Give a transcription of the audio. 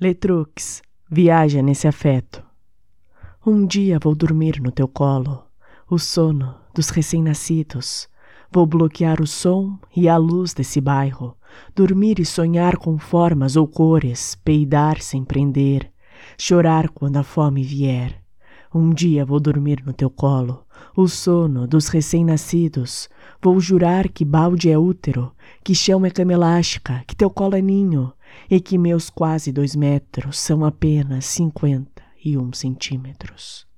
Letrux, viaja nesse afeto. Um dia vou dormir no teu colo, o sono dos recém-nascidos. Vou bloquear o som e a luz desse bairro, dormir e sonhar com formas ou cores, peidar sem prender, chorar quando a fome vier. Um dia vou dormir no teu colo, o sono dos recém-nascidos. Vou jurar que balde é útero, que chão é cama elástica, que teu colo é ninho, e que meus quase dois metros são apenas cinquenta e um centímetros.